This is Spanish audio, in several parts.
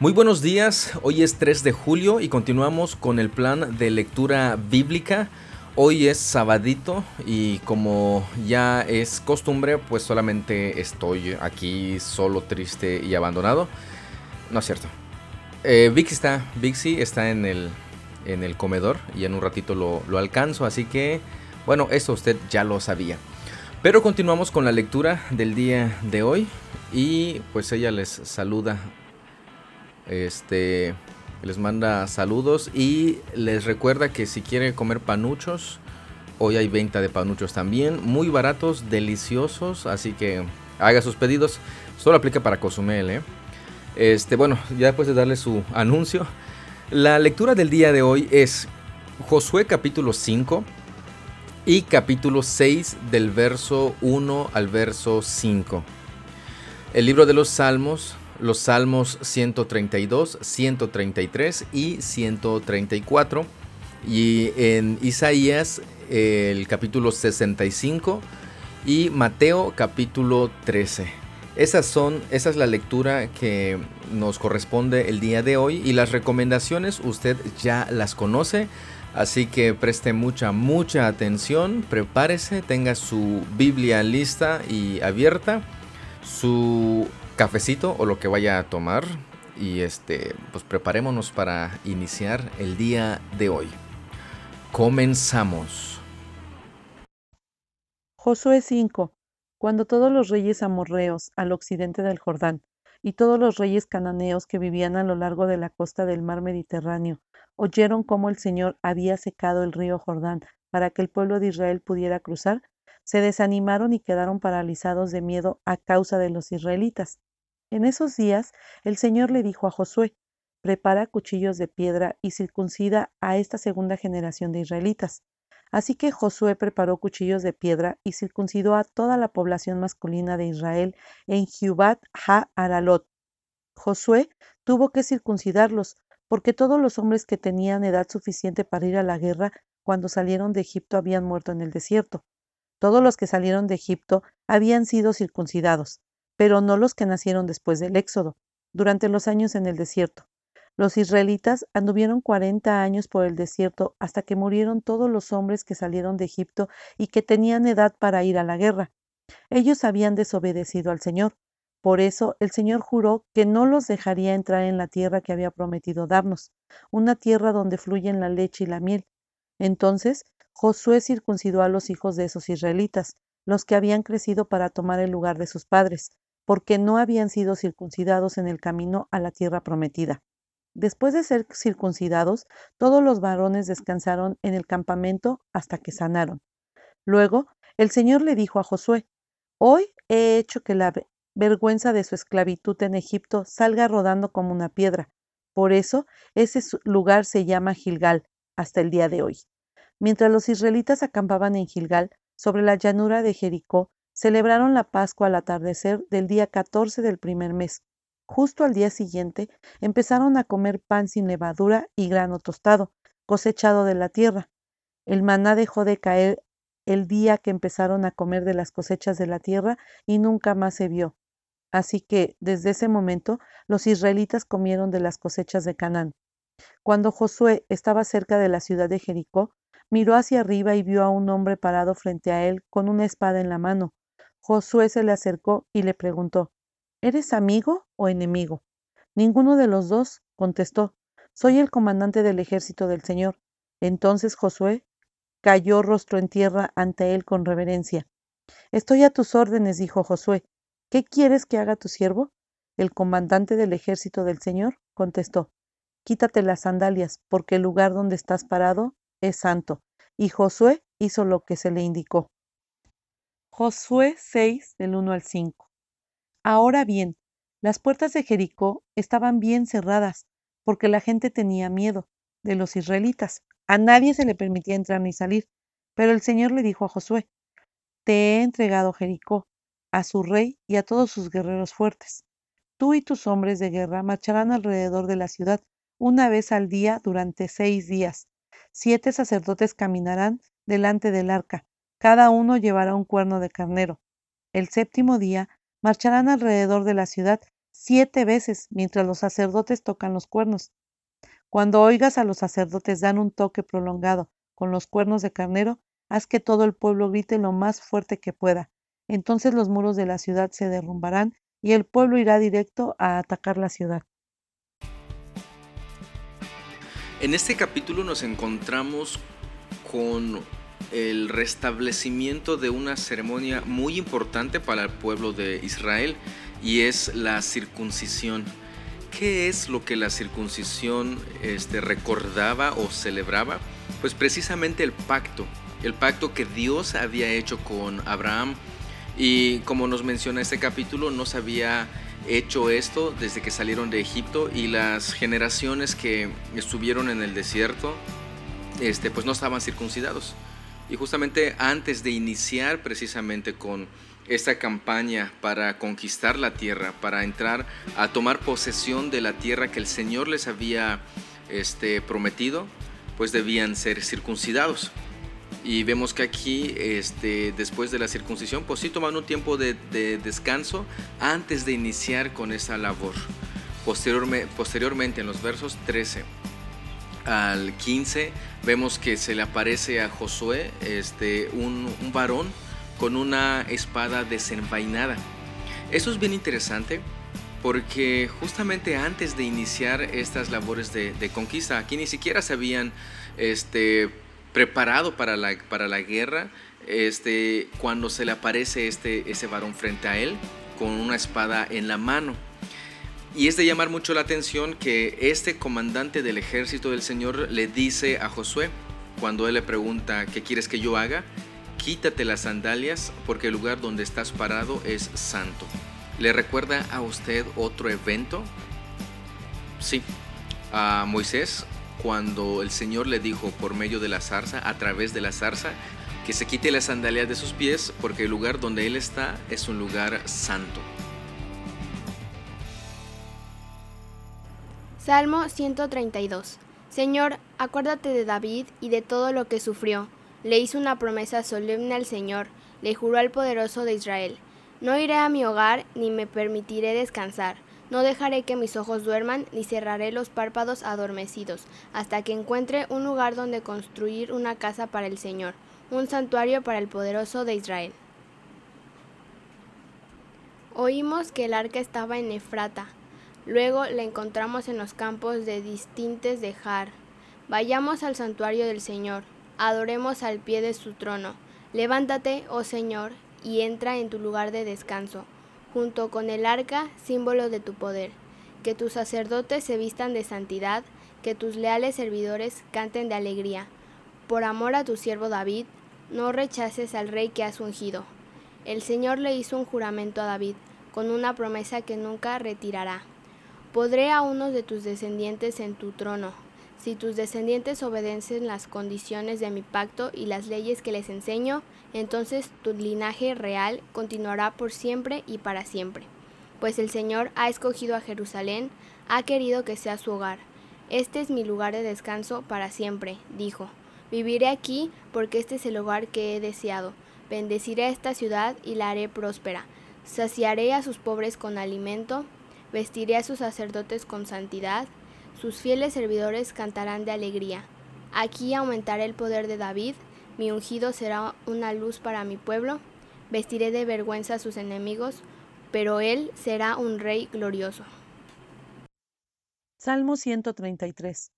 Muy buenos días, hoy es 3 de julio y continuamos con el plan de lectura bíblica. Hoy es sabadito y como ya es costumbre, pues solamente estoy aquí solo, triste y abandonado. No es cierto. Eh, Vixi está, Vixi está en el, en el comedor y en un ratito lo, lo alcanzo, así que bueno, eso usted ya lo sabía. Pero continuamos con la lectura del día de hoy y pues ella les saluda este les manda saludos y les recuerda que si quiere comer panuchos, hoy hay venta de panuchos también, muy baratos, deliciosos, así que haga sus pedidos. Solo aplica para Cozumel, ¿eh? Este, bueno, ya después de darle su anuncio, la lectura del día de hoy es Josué capítulo 5 y capítulo 6 del verso 1 al verso 5. El libro de los Salmos los Salmos 132, 133 y 134. Y en Isaías el capítulo 65 y Mateo capítulo 13. Esas son, esa es la lectura que nos corresponde el día de hoy y las recomendaciones usted ya las conoce, así que preste mucha, mucha atención, prepárese, tenga su Biblia lista y abierta, su cafecito o lo que vaya a tomar y este pues preparémonos para iniciar el día de hoy. Comenzamos. Josué 5. Cuando todos los reyes amorreos al occidente del Jordán y todos los reyes cananeos que vivían a lo largo de la costa del mar Mediterráneo oyeron cómo el Señor había secado el río Jordán para que el pueblo de Israel pudiera cruzar, se desanimaron y quedaron paralizados de miedo a causa de los israelitas. En esos días el Señor le dijo a Josué, prepara cuchillos de piedra y circuncida a esta segunda generación de israelitas. Así que Josué preparó cuchillos de piedra y circuncidó a toda la población masculina de Israel en Jubat ha-Aralot. Josué tuvo que circuncidarlos, porque todos los hombres que tenían edad suficiente para ir a la guerra cuando salieron de Egipto habían muerto en el desierto. Todos los que salieron de Egipto habían sido circuncidados pero no los que nacieron después del Éxodo, durante los años en el desierto. Los israelitas anduvieron cuarenta años por el desierto hasta que murieron todos los hombres que salieron de Egipto y que tenían edad para ir a la guerra. Ellos habían desobedecido al Señor. Por eso el Señor juró que no los dejaría entrar en la tierra que había prometido darnos, una tierra donde fluyen la leche y la miel. Entonces Josué circuncidó a los hijos de esos israelitas, los que habían crecido para tomar el lugar de sus padres, porque no habían sido circuncidados en el camino a la tierra prometida. Después de ser circuncidados, todos los varones descansaron en el campamento hasta que sanaron. Luego, el Señor le dijo a Josué, Hoy he hecho que la vergüenza de su esclavitud en Egipto salga rodando como una piedra. Por eso, ese lugar se llama Gilgal hasta el día de hoy. Mientras los israelitas acampaban en Gilgal, sobre la llanura de Jericó, Celebraron la Pascua al atardecer del día 14 del primer mes. Justo al día siguiente empezaron a comer pan sin levadura y grano tostado, cosechado de la tierra. El maná dejó de caer el día que empezaron a comer de las cosechas de la tierra y nunca más se vio. Así que desde ese momento los israelitas comieron de las cosechas de Canaán. Cuando Josué estaba cerca de la ciudad de Jericó, miró hacia arriba y vio a un hombre parado frente a él con una espada en la mano. Josué se le acercó y le preguntó, ¿Eres amigo o enemigo? Ninguno de los dos contestó, Soy el comandante del ejército del Señor. Entonces Josué cayó rostro en tierra ante él con reverencia. Estoy a tus órdenes, dijo Josué. ¿Qué quieres que haga tu siervo? El comandante del ejército del Señor contestó, Quítate las sandalias, porque el lugar donde estás parado es santo. Y Josué hizo lo que se le indicó. Josué 6 del 1 al 5. Ahora bien, las puertas de Jericó estaban bien cerradas, porque la gente tenía miedo de los israelitas. A nadie se le permitía entrar ni salir. Pero el Señor le dijo a Josué, Te he entregado Jericó, a su rey y a todos sus guerreros fuertes. Tú y tus hombres de guerra marcharán alrededor de la ciudad una vez al día durante seis días. Siete sacerdotes caminarán delante del arca, cada uno llevará un cuerno de carnero. El séptimo día marcharán alrededor de la ciudad siete veces mientras los sacerdotes tocan los cuernos. Cuando oigas a los sacerdotes dan un toque prolongado con los cuernos de carnero, haz que todo el pueblo grite lo más fuerte que pueda. Entonces los muros de la ciudad se derrumbarán y el pueblo irá directo a atacar la ciudad. En este capítulo nos encontramos con el restablecimiento de una ceremonia muy importante para el pueblo de Israel y es la circuncisión. ¿Qué es lo que la circuncisión este, recordaba o celebraba? Pues precisamente el pacto, el pacto que Dios había hecho con Abraham. Y como nos menciona este capítulo, no se había hecho esto desde que salieron de Egipto y las generaciones que estuvieron en el desierto, este, pues no estaban circuncidados. Y justamente antes de iniciar precisamente con esta campaña para conquistar la tierra, para entrar a tomar posesión de la tierra que el Señor les había este, prometido, pues debían ser circuncidados. Y vemos que aquí, este, después de la circuncisión, pues sí toman un tiempo de, de descanso antes de iniciar con esa labor. Posteriormente, posteriormente, en los versos 13 al 15 vemos que se le aparece a Josué este, un, varón con una espada desenvainada. Eso es bien interesante porque justamente antes de iniciar estas labores de, conquista, aquí ni siquiera se habían este, preparado para la, para la guerra, este, cuando se le aparece este, ese varón frente a él con una espada en la mano. Y es de llamar mucho la atención que este comandante del ejército del Señor le dice a Josué, cuando él le pregunta, ¿qué quieres que yo haga? Quítate las sandalias porque el lugar donde estás parado es santo. ¿Le recuerda a usted otro evento? Sí, a Moisés, cuando el Señor le dijo por medio de la zarza, a través de la zarza, que se quite las sandalias de sus pies porque el lugar donde él está es un lugar santo. Salmo 132. Señor, acuérdate de David y de todo lo que sufrió. Le hizo una promesa solemne al Señor, le juró al poderoso de Israel. No iré a mi hogar ni me permitiré descansar. No dejaré que mis ojos duerman ni cerraré los párpados adormecidos, hasta que encuentre un lugar donde construir una casa para el Señor, un santuario para el poderoso de Israel. Oímos que el arca estaba en Efrata, Luego la encontramos en los campos de distintes de Jar. Vayamos al santuario del Señor, adoremos al pie de su trono. Levántate, oh Señor, y entra en tu lugar de descanso, junto con el arca, símbolo de tu poder. Que tus sacerdotes se vistan de santidad, que tus leales servidores canten de alegría. Por amor a tu siervo David, no rechaces al rey que has ungido. El Señor le hizo un juramento a David, con una promesa que nunca retirará. Podré a unos de tus descendientes en tu trono, si tus descendientes obedecen las condiciones de mi pacto y las leyes que les enseño, entonces tu linaje real continuará por siempre y para siempre. Pues el Señor ha escogido a Jerusalén, ha querido que sea su hogar. Este es mi lugar de descanso para siempre, dijo. Viviré aquí porque este es el hogar que he deseado. Bendeciré esta ciudad y la haré próspera. Saciaré a sus pobres con alimento Vestiré a sus sacerdotes con santidad, sus fieles servidores cantarán de alegría. Aquí aumentaré el poder de David, mi ungido será una luz para mi pueblo, vestiré de vergüenza a sus enemigos, pero él será un rey glorioso. Salmo 133.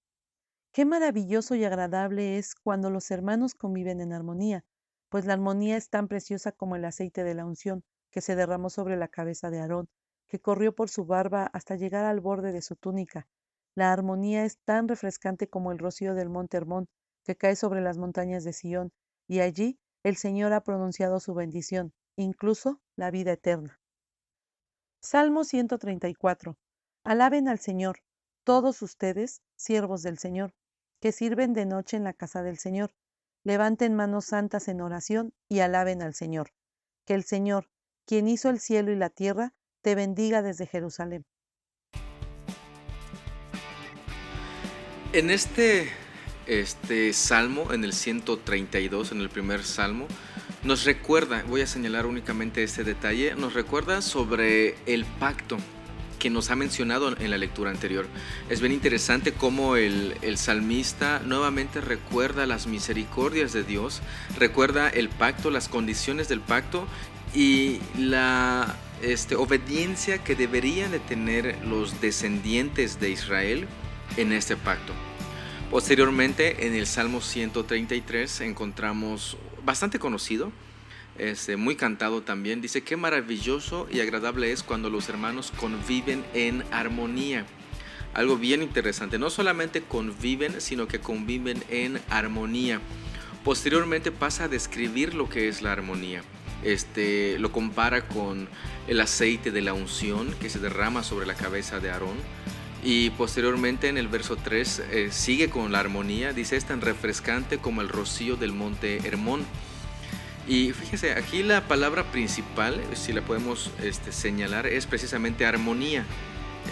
Qué maravilloso y agradable es cuando los hermanos conviven en armonía, pues la armonía es tan preciosa como el aceite de la unción que se derramó sobre la cabeza de Aarón que corrió por su barba hasta llegar al borde de su túnica. La armonía es tan refrescante como el rocío del monte Hermón, que cae sobre las montañas de Sión, y allí el Señor ha pronunciado su bendición, incluso la vida eterna. Salmo 134. Alaben al Señor, todos ustedes, siervos del Señor, que sirven de noche en la casa del Señor. Levanten manos santas en oración y alaben al Señor. Que el Señor, quien hizo el cielo y la tierra, te bendiga desde Jerusalén. En este, este salmo, en el 132, en el primer salmo, nos recuerda, voy a señalar únicamente este detalle, nos recuerda sobre el pacto que nos ha mencionado en la lectura anterior. Es bien interesante cómo el, el, salmista nuevamente recuerda las misericordias de Dios, recuerda el pacto, las condiciones del pacto y la este, obediencia que deberían de tener los descendientes de Israel en este pacto. Posteriormente, en el Salmo 133 encontramos bastante conocido, este, muy cantado también. Dice, qué maravilloso y agradable es cuando los hermanos conviven en armonía. Algo bien interesante, no solamente conviven, sino que conviven en armonía. Posteriormente pasa a describir lo que es la armonía. Este, lo compara con el aceite de la unción que se derrama sobre la cabeza de Aarón y posteriormente en el verso 3 eh, sigue con la armonía, dice es tan refrescante como el rocío del monte Hermón. Y fíjese, aquí la palabra principal, si la podemos este, señalar, es precisamente armonía.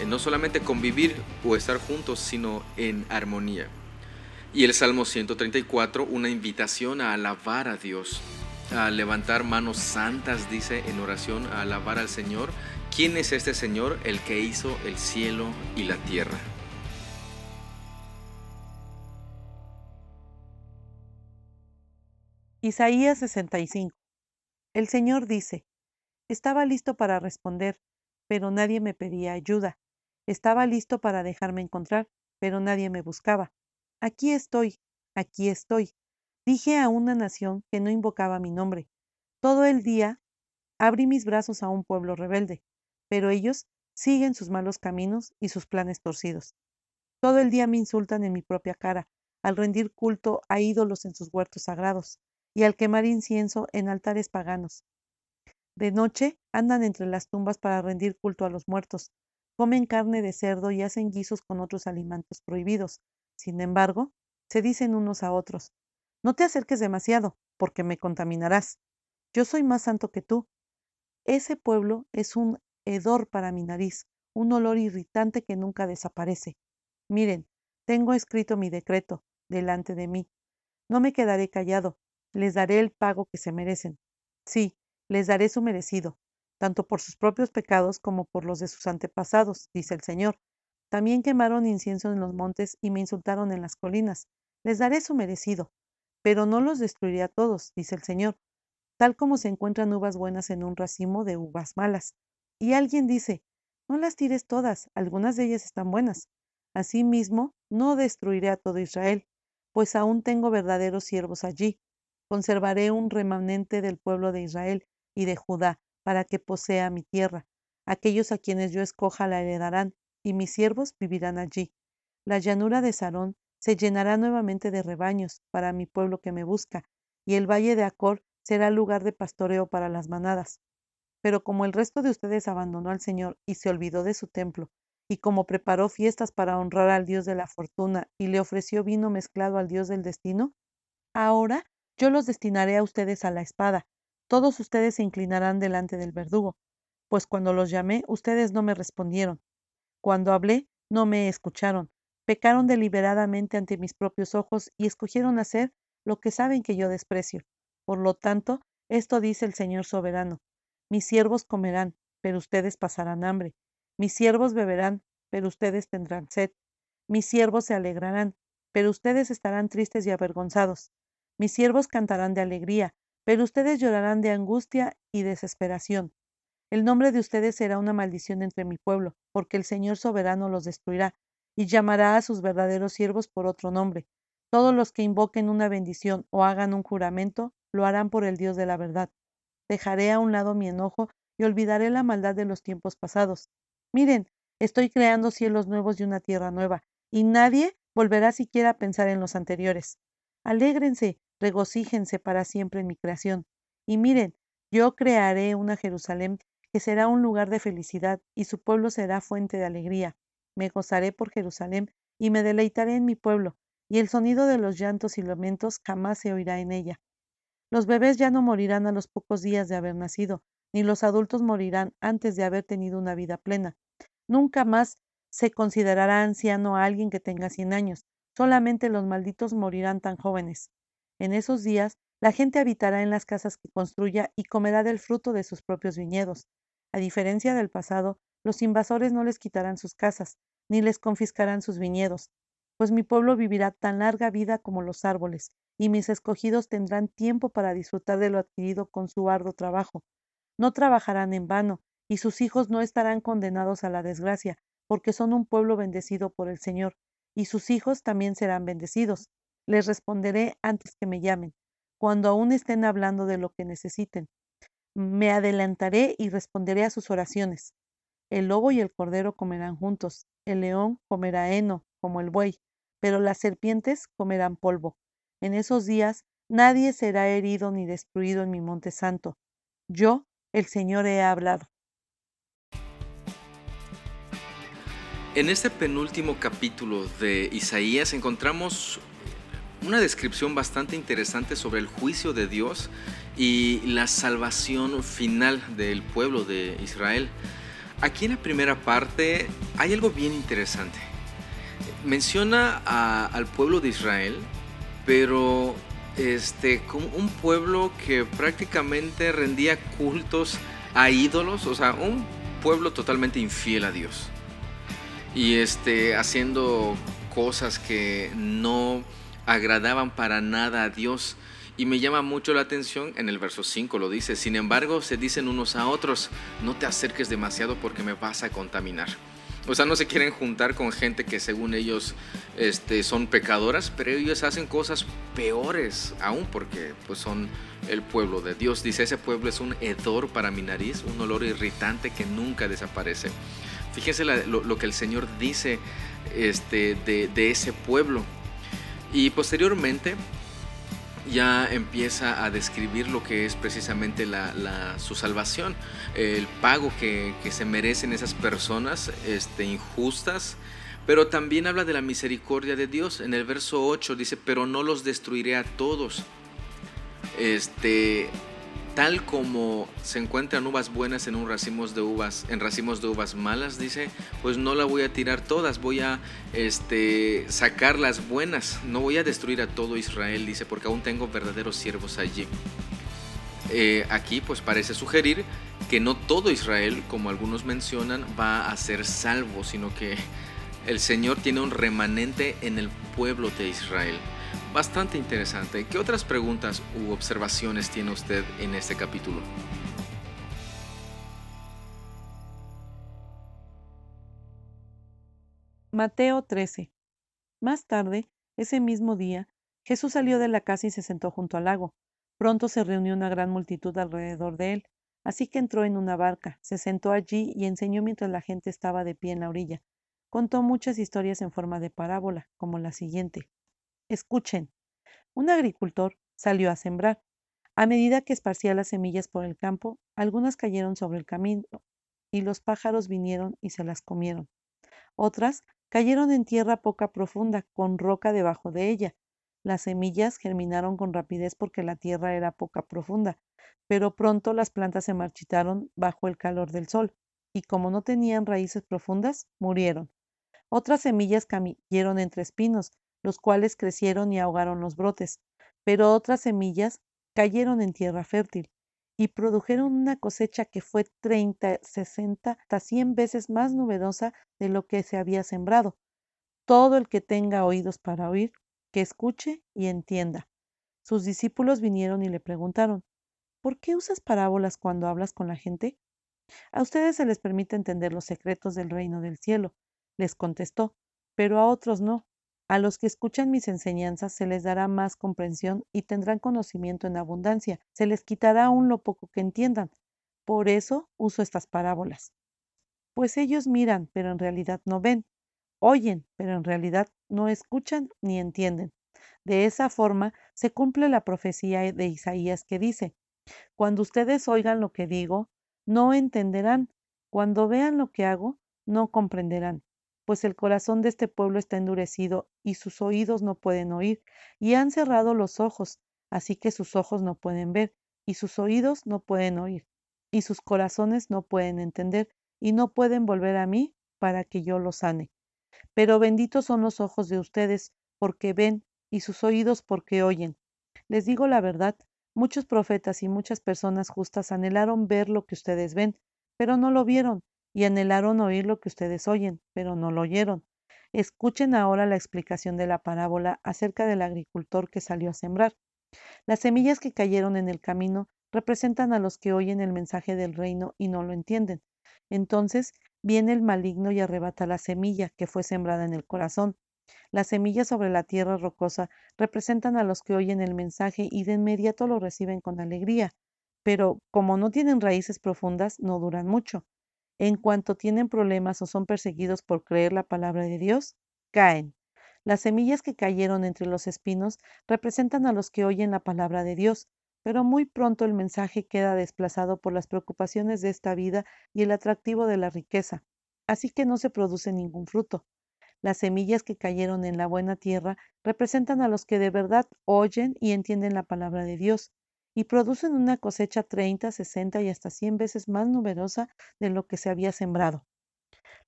Eh, no solamente convivir o estar juntos, sino en armonía. Y el Salmo 134, una invitación a alabar a Dios, a levantar manos santas, dice en oración, a alabar al Señor ¿Quién es este Señor, el que hizo el cielo y la tierra? Isaías 65. El Señor dice, Estaba listo para responder, pero nadie me pedía ayuda. Estaba listo para dejarme encontrar, pero nadie me buscaba. Aquí estoy, aquí estoy. Dije a una nación que no invocaba mi nombre. Todo el día abrí mis brazos a un pueblo rebelde pero ellos siguen sus malos caminos y sus planes torcidos. Todo el día me insultan en mi propia cara, al rendir culto a ídolos en sus huertos sagrados, y al quemar incienso en altares paganos. De noche andan entre las tumbas para rendir culto a los muertos, comen carne de cerdo y hacen guisos con otros alimentos prohibidos. Sin embargo, se dicen unos a otros, no te acerques demasiado, porque me contaminarás. Yo soy más santo que tú. Ese pueblo es un hedor para mi nariz, un olor irritante que nunca desaparece. Miren, tengo escrito mi decreto delante de mí. No me quedaré callado, les daré el pago que se merecen. Sí, les daré su merecido, tanto por sus propios pecados como por los de sus antepasados, dice el Señor. También quemaron incienso en los montes y me insultaron en las colinas. Les daré su merecido, pero no los destruiré a todos, dice el Señor, tal como se encuentran uvas buenas en un racimo de uvas malas. Y alguien dice, no las tires todas, algunas de ellas están buenas. Asimismo, no destruiré a todo Israel, pues aún tengo verdaderos siervos allí. Conservaré un remanente del pueblo de Israel y de Judá, para que posea mi tierra. Aquellos a quienes yo escoja la heredarán, y mis siervos vivirán allí. La llanura de Sarón se llenará nuevamente de rebaños para mi pueblo que me busca, y el valle de Acor será lugar de pastoreo para las manadas. Pero como el resto de ustedes abandonó al Señor y se olvidó de su templo, y como preparó fiestas para honrar al Dios de la fortuna y le ofreció vino mezclado al Dios del destino, ahora yo los destinaré a ustedes a la espada. Todos ustedes se inclinarán delante del verdugo, pues cuando los llamé, ustedes no me respondieron. Cuando hablé, no me escucharon. Pecaron deliberadamente ante mis propios ojos y escogieron hacer lo que saben que yo desprecio. Por lo tanto, esto dice el Señor soberano. Mis siervos comerán, pero ustedes pasarán hambre. Mis siervos beberán, pero ustedes tendrán sed. Mis siervos se alegrarán, pero ustedes estarán tristes y avergonzados. Mis siervos cantarán de alegría, pero ustedes llorarán de angustia y desesperación. El nombre de ustedes será una maldición entre mi pueblo, porque el Señor soberano los destruirá, y llamará a sus verdaderos siervos por otro nombre. Todos los que invoquen una bendición o hagan un juramento, lo harán por el Dios de la verdad. Dejaré a un lado mi enojo y olvidaré la maldad de los tiempos pasados. Miren, estoy creando cielos nuevos y una tierra nueva, y nadie volverá siquiera a pensar en los anteriores. Alégrense, regocíjense para siempre en mi creación. Y miren, yo crearé una Jerusalén que será un lugar de felicidad, y su pueblo será fuente de alegría. Me gozaré por Jerusalén y me deleitaré en mi pueblo, y el sonido de los llantos y lamentos jamás se oirá en ella. Los bebés ya no morirán a los pocos días de haber nacido, ni los adultos morirán antes de haber tenido una vida plena. Nunca más se considerará anciano a alguien que tenga cien años, solamente los malditos morirán tan jóvenes. En esos días, la gente habitará en las casas que construya y comerá del fruto de sus propios viñedos. A diferencia del pasado, Los invasores no les quitarán sus casas, ni les confiscarán sus viñedos, pues mi pueblo vivirá tan larga vida como los árboles, y mis escogidos tendrán tiempo para disfrutar de lo adquirido con su arduo trabajo. No trabajarán en vano, y sus hijos no estarán condenados a la desgracia, porque son un pueblo bendecido por el Señor, y sus hijos también serán bendecidos. Les responderé antes que me llamen, cuando aún estén hablando de lo que necesiten. Me adelantaré y responderé a sus oraciones. El lobo y el cordero comerán juntos, el león comerá heno, como el buey, pero las serpientes comerán polvo. En esos días nadie será herido ni destruido en mi monte santo. Yo, el Señor, he hablado. En este penúltimo capítulo de Isaías encontramos una descripción bastante interesante sobre el juicio de Dios y la salvación final del pueblo de Israel. Aquí en la primera parte hay algo bien interesante. Menciona al pueblo de Israel, pero este, como un pueblo que prácticamente rendía cultos a ídolos, o sea, un pueblo totalmente infiel a Dios. Y este, haciendo cosas que no agradaban para nada a Dios. Y me llama mucho la atención, en el verso 5 lo dice, sin embargo se dicen unos a otros, no te acerques demasiado porque me vas a contaminar. O sea, no se quieren juntar con gente que según ellos este, son pecadoras, pero ellos hacen cosas peores aún porque pues, son el pueblo de Dios. Dice, ese pueblo es un hedor para mi nariz, un olor irritante que nunca desaparece. Fíjense lo, que el Señor dice este, de, de ese pueblo. Y posteriormente ya empieza a describir lo que es precisamente la, su salvación, el pago que, se merecen esas personas este, injustas, pero también habla de la misericordia de Dios. En el verso 8 dice, pero no los destruiré a todos. Este, tal como se encuentran uvas buenas en un racimos de uvas, en racimos de uvas malas, dice, pues no la voy a tirar todas, voy a este, sacar las buenas, no voy a destruir a todo Israel, dice, porque aún tengo verdaderos siervos allí. Eh, aquí pues parece sugerir que no todo Israel, como algunos mencionan, va a ser salvo, sino que el Señor tiene un remanente en el pueblo de Israel bastante interesante. ¿Qué otras preguntas u observaciones tiene usted en este capítulo? Mateo 13. Más tarde, ese mismo día, Jesús salió de la casa y se sentó junto al lago. Pronto se reunió una gran multitud alrededor de él, así que entró en una barca, se sentó allí y enseñó mientras la gente estaba de pie en la orilla. Contó muchas historias en forma de parábola, como la siguiente. Escuchen. Un agricultor salió a sembrar. A medida que esparcía las semillas por el campo, algunas cayeron sobre el camino y los pájaros vinieron y se las comieron. Otras cayeron en tierra poca profunda, con roca debajo de ella. Las semillas germinaron con rapidez porque la tierra era poca profunda, pero pronto las plantas se marchitaron bajo el calor del sol, y como no tenían raíces profundas, murieron. Otras semillas cayeron entre espinos, los cuales crecieron y ahogaron los brotes, pero otras semillas cayeron en tierra fértil y produjeron una cosecha que fue 30, 60, hasta 100 veces más numerosa de lo que se había sembrado. Todo el que tenga oídos para oír, que escuche y entienda. Sus discípulos vinieron y le preguntaron, ¿por qué usas parábolas cuando hablas con la gente? A ustedes se les permite entender los secretos del reino del cielo, les contestó, pero a otros no, a los que escuchan mis enseñanzas se les dará más comprensión y tendrán conocimiento en abundancia. Se les quitará aún lo poco que entiendan. Por eso uso estas parábolas. Pues ellos miran, pero en realidad no ven. Oyen, pero en realidad no escuchan ni entienden. De esa forma se cumple la profecía de Isaías que dice, Cuando ustedes oigan lo que digo, no entenderán. Cuando vean lo que hago, no comprenderán pues el corazón de este pueblo está endurecido y sus oídos no pueden oír, y han cerrado los ojos, así que sus ojos no pueden ver, y sus oídos no pueden oír, y sus corazones no pueden entender, y no pueden volver a mí para que yo los sane. Pero benditos son los ojos de ustedes, porque ven, y sus oídos porque oyen. Les digo la verdad, muchos profetas y muchas personas justas anhelaron ver lo que ustedes ven, pero no lo vieron, y anhelaron oír lo que ustedes oyen, pero no lo oyeron. Escuchen ahora la explicación de la parábola acerca del agricultor que salió a sembrar. Las semillas que cayeron en el camino representan a los que oyen el mensaje del reino y no lo entienden. Entonces viene el maligno y arrebata la semilla que fue sembrada en el corazón. Las semillas sobre la tierra rocosa representan a los que oyen el mensaje y de inmediato lo reciben con alegría, pero como no tienen raíces profundas, no duran mucho. En cuanto tienen problemas o son perseguidos por creer la palabra de Dios, caen. Las semillas que cayeron entre los espinos representan a los que oyen la palabra de Dios, pero muy pronto el mensaje queda desplazado por las preocupaciones de esta vida y el atractivo de la riqueza, así que no se produce ningún fruto. Las semillas que cayeron en la buena tierra representan a los que de verdad oyen y entienden la palabra de Dios y producen una cosecha 30, 60 y hasta 100 veces más numerosa de lo que se había sembrado.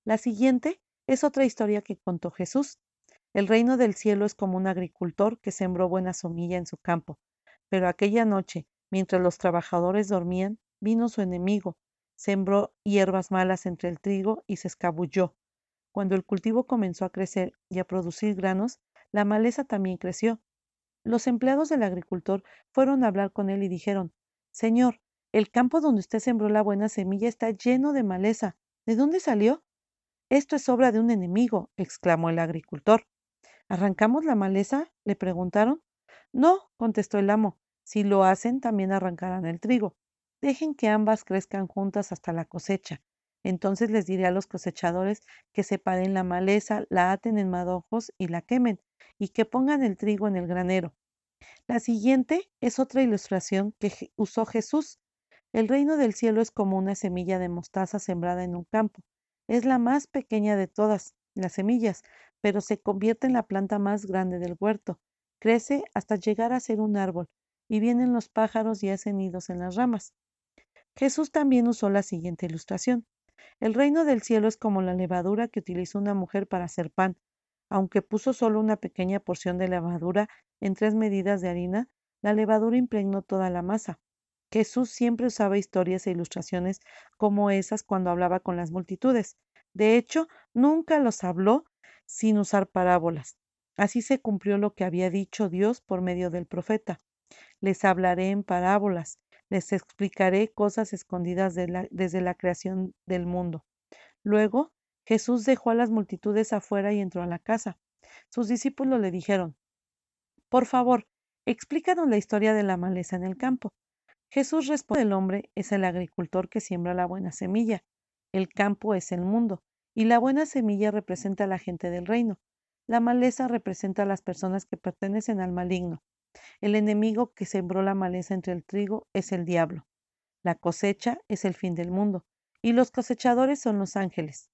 La siguiente es otra historia que contó Jesús. El reino del cielo es como un agricultor que sembró buena semilla en su campo. Pero aquella noche, mientras los trabajadores dormían, vino su enemigo, sembró hierbas malas entre el trigo y se escabulló. Cuando el cultivo comenzó a crecer y a producir granos, la maleza también creció. Los empleados del agricultor fueron a hablar con él y dijeron, Señor, el campo donde usted sembró la buena semilla está lleno de maleza. ¿De dónde salió? Esto es obra de un enemigo, exclamó el agricultor. ¿Arrancamos la maleza? le preguntaron. No, contestó el amo. Si lo hacen, también arrancarán el trigo. Dejen que ambas crezcan juntas hasta la cosecha. Entonces les diré a los cosechadores que separen la maleza, la aten en madojos y la quemen, y que pongan el trigo en el granero. La siguiente es otra ilustración que usó Jesús. El reino del cielo es como una semilla de mostaza sembrada en un campo. Es la más pequeña de todas las semillas, pero se convierte en la planta más grande del huerto. Crece hasta llegar a ser un árbol, y vienen los pájaros y hacen nidos en las ramas. Jesús también usó la siguiente ilustración. El reino del cielo es como la levadura que utilizó una mujer para hacer pan. Aunque puso solo una pequeña porción de levadura en tres medidas de harina, la levadura impregnó toda la masa. Jesús siempre usaba historias e ilustraciones como esas cuando hablaba con las multitudes. De hecho, nunca los habló sin usar parábolas. Así se cumplió lo que había dicho Dios por medio del profeta. Les hablaré en parábolas, les explicaré cosas escondidas desde la creación del mundo. Luego Jesús dejó a las multitudes afuera y entró a la casa. Sus discípulos le dijeron, Por favor, explícanos la historia de la maleza en el campo. Jesús responde, el hombre es el agricultor que siembra la buena semilla. El campo es el mundo, y la buena semilla representa a la gente del reino. La maleza representa a las personas que pertenecen al maligno. El enemigo que sembró la maleza entre el trigo es el diablo. La cosecha es el fin del mundo, y los cosechadores son los ángeles.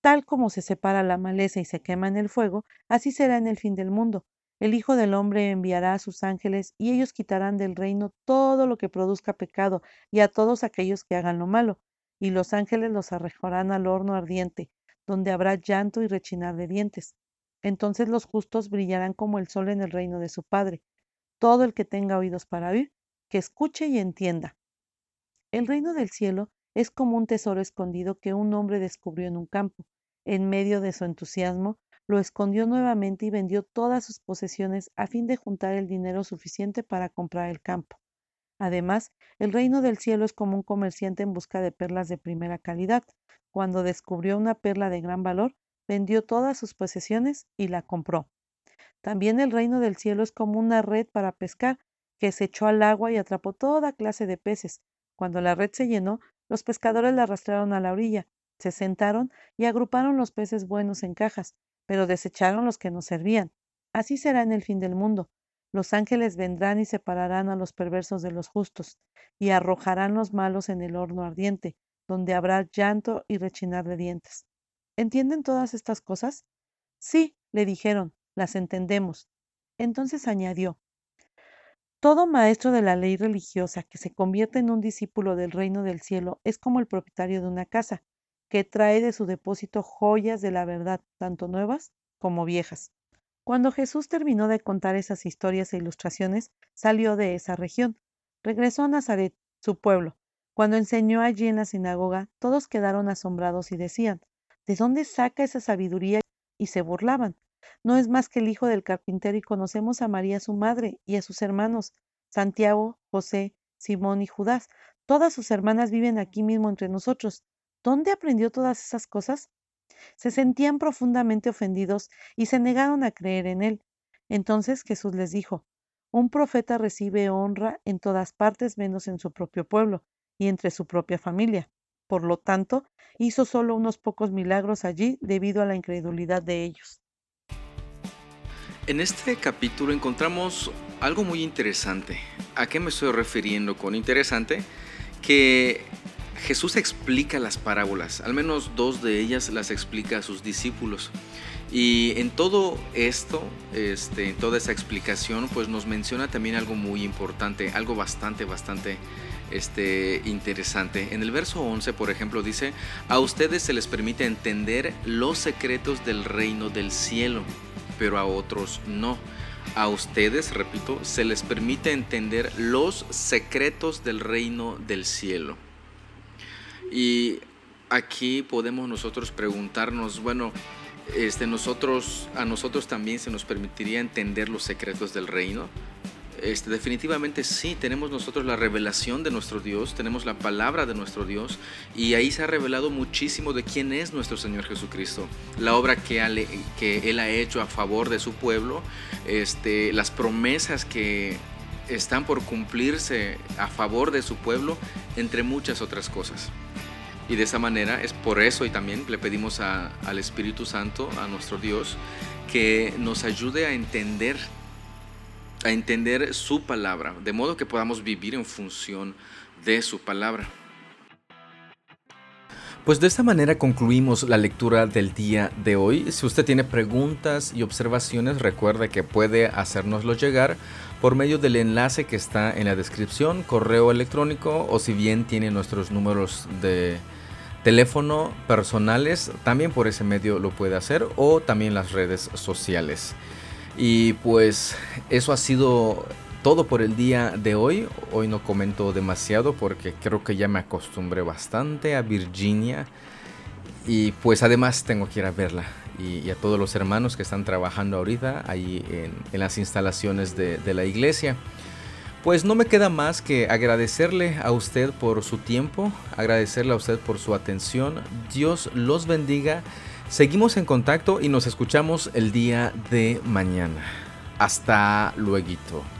Tal como se separa la maleza y se quema en el fuego, así será en el fin del mundo. El Hijo del Hombre enviará a sus ángeles y ellos quitarán del reino todo lo que produzca pecado y a todos aquellos que hagan lo malo, y los ángeles los arrojarán al horno ardiente, donde habrá llanto y rechinar de dientes. Entonces los justos brillarán como el sol en el reino de su Padre. Todo el que tenga oídos para oír, que escuche y entienda. El reino del cielo es como un tesoro escondido que un hombre descubrió en un campo. En medio de su entusiasmo, lo escondió nuevamente y vendió todas sus posesiones a fin de juntar el dinero suficiente para comprar el campo. Además, el reino del cielo es como un comerciante en busca de perlas de primera calidad. Cuando descubrió una perla de gran valor, vendió todas sus posesiones y la compró. También el reino del cielo es como una red para pescar, que se echó al agua y atrapó toda clase de peces. Cuando la red se llenó, los pescadores la arrastraron a la orilla, se sentaron y agruparon los peces buenos en cajas, pero desecharon los que no servían. Así será en el fin del mundo. Los ángeles vendrán y separarán a los perversos de los justos, y arrojarán los malos en el horno ardiente, donde habrá llanto y rechinar de dientes. ¿Entienden todas estas cosas? Sí, le dijeron, las entendemos. Entonces añadió, todo maestro de la ley religiosa que se convierte en un discípulo del reino del cielo es como el propietario de una casa, que trae de su depósito joyas de la verdad, tanto nuevas como viejas. Cuando Jesús terminó de contar esas historias e ilustraciones, salió de esa región. Regresó a Nazaret, su pueblo. Cuando enseñó allí en la sinagoga, todos quedaron asombrados y decían, ¿de dónde saca esa sabiduría? Y se burlaban. No es más que el hijo del carpintero y conocemos a María su madre y a sus hermanos, Santiago, José, Simón y Judas. Todas sus hermanas viven aquí mismo entre nosotros. ¿Dónde aprendió todas esas cosas? Se sentían profundamente ofendidos y se negaron a creer en él. Entonces Jesús les dijo, Un profeta recibe honra en todas partes menos en su propio pueblo y entre su propia familia. Por lo tanto, hizo solo unos pocos milagros allí debido a la incredulidad de ellos. En este capítulo encontramos algo muy interesante. ¿A qué me estoy refiriendo con interesante? Que Jesús explica las parábolas, al menos dos de ellas las explica a sus discípulos. Y en todo esto, este, en toda esa explicación, pues nos menciona también algo muy importante, algo bastante, bastante este, interesante. En el verso 11, por ejemplo, dice, a ustedes se les permite entender los secretos del reino del cielo, pero a otros no. A ustedes, repito, se les permite entender los secretos del reino del cielo. Y aquí podemos nosotros preguntarnos, bueno, este, nosotros, a nosotros también se nos permitiría entender los secretos del reino. Este, definitivamente sí, tenemos nosotros la revelación de nuestro Dios, tenemos la palabra de nuestro Dios y ahí se ha revelado muchísimo de quién es nuestro Señor Jesucristo, la obra que, Él ha hecho a favor de su pueblo, este, las promesas que están por cumplirse a favor de su pueblo, entre muchas otras cosas. Y de esa manera es por eso y también le pedimos al Espíritu Santo, a nuestro Dios, que nos ayude a entender a entender su palabra, de modo que podamos vivir en función de su palabra. Pues de esta manera concluimos la lectura del día de hoy. Si usted tiene preguntas y observaciones, recuerde que puede hacérnoslo llegar por medio del enlace que está en la descripción, correo electrónico o si bien tiene nuestros números de teléfono personales, también por ese medio lo puede hacer o también las redes sociales. Y pues eso ha sido todo por el día de hoy. Hoy no comento demasiado porque creo que ya me acostumbré bastante a Virginia. Y pues además tengo que ir a verla. Y, a todos los hermanos que están trabajando ahorita ahí en, las instalaciones de, de la iglesia. Pues no me queda más que agradecerle a usted por su tiempo, agradecerle a usted por su atención. Dios los bendiga Seguimos en contacto y nos escuchamos el día de mañana. Hasta luego.